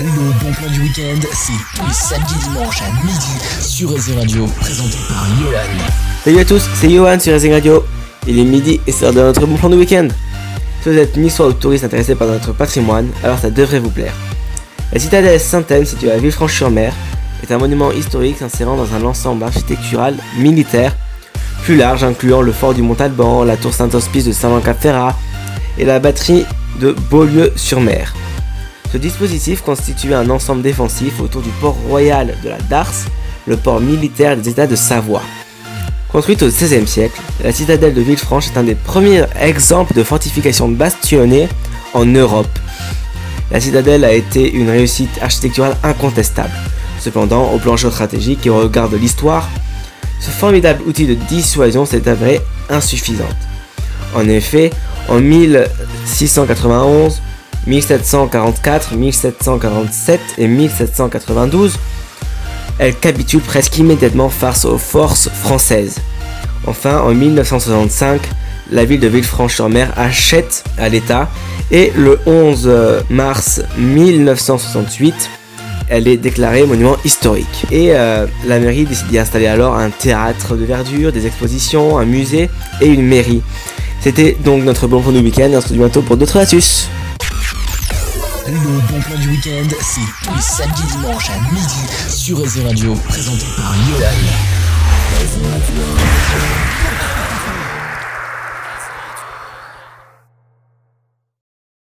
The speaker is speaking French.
Le bon plan du week-end, c'est tous les samedis à midi sur Racing Radio, présenté par Yohan. Salut à tous, c'est Johan sur Racing Radio. Il est midi et c'est de notre bon plan du week-end. Si vous êtes niçois ou touriste intéressé par notre patrimoine, alors ça devrait vous plaire. La citadelle Sainte-Anne, située à Villefranche-sur-Mer, est un monument historique s'insérant dans un ensemble architectural militaire plus large incluant le fort du Mont-Alban, la tour Saint-Hospice de Saint-Jean-Cap-Ferrat et la batterie de Beaulieu-sur-Mer. Ce dispositif constituait un ensemble défensif autour du port royal de la Darse, le port militaire des États de Savoie. Construite au XVIe siècle, la citadelle de Villefranche est un des premiers exemples de fortification bastonnée en Europe. La citadelle a été une réussite architecturale incontestable. Cependant, au plan géostratégique et au regard de l'histoire, ce formidable outil de dissuasion s'est avéré insuffisante. En effet, en 1691, 1744, 1747 et 1792, elle capitule presque immédiatement face aux forces françaises. Enfin, en 1965, la ville de Villefranche-sur-Mer achète à l'État et le 11 mars 1968, elle est déclarée monument historique. Et euh, la mairie décide d'y installer alors un théâtre de verdure, des expositions, un musée et une mairie. C'était donc notre bon plan du week-end. On se retrouve bientôt pour d'autres astuces. Le bon plan du week-end, c'est tous les samedis dimanches à midi sur Racing Radio, présenté par Yohan.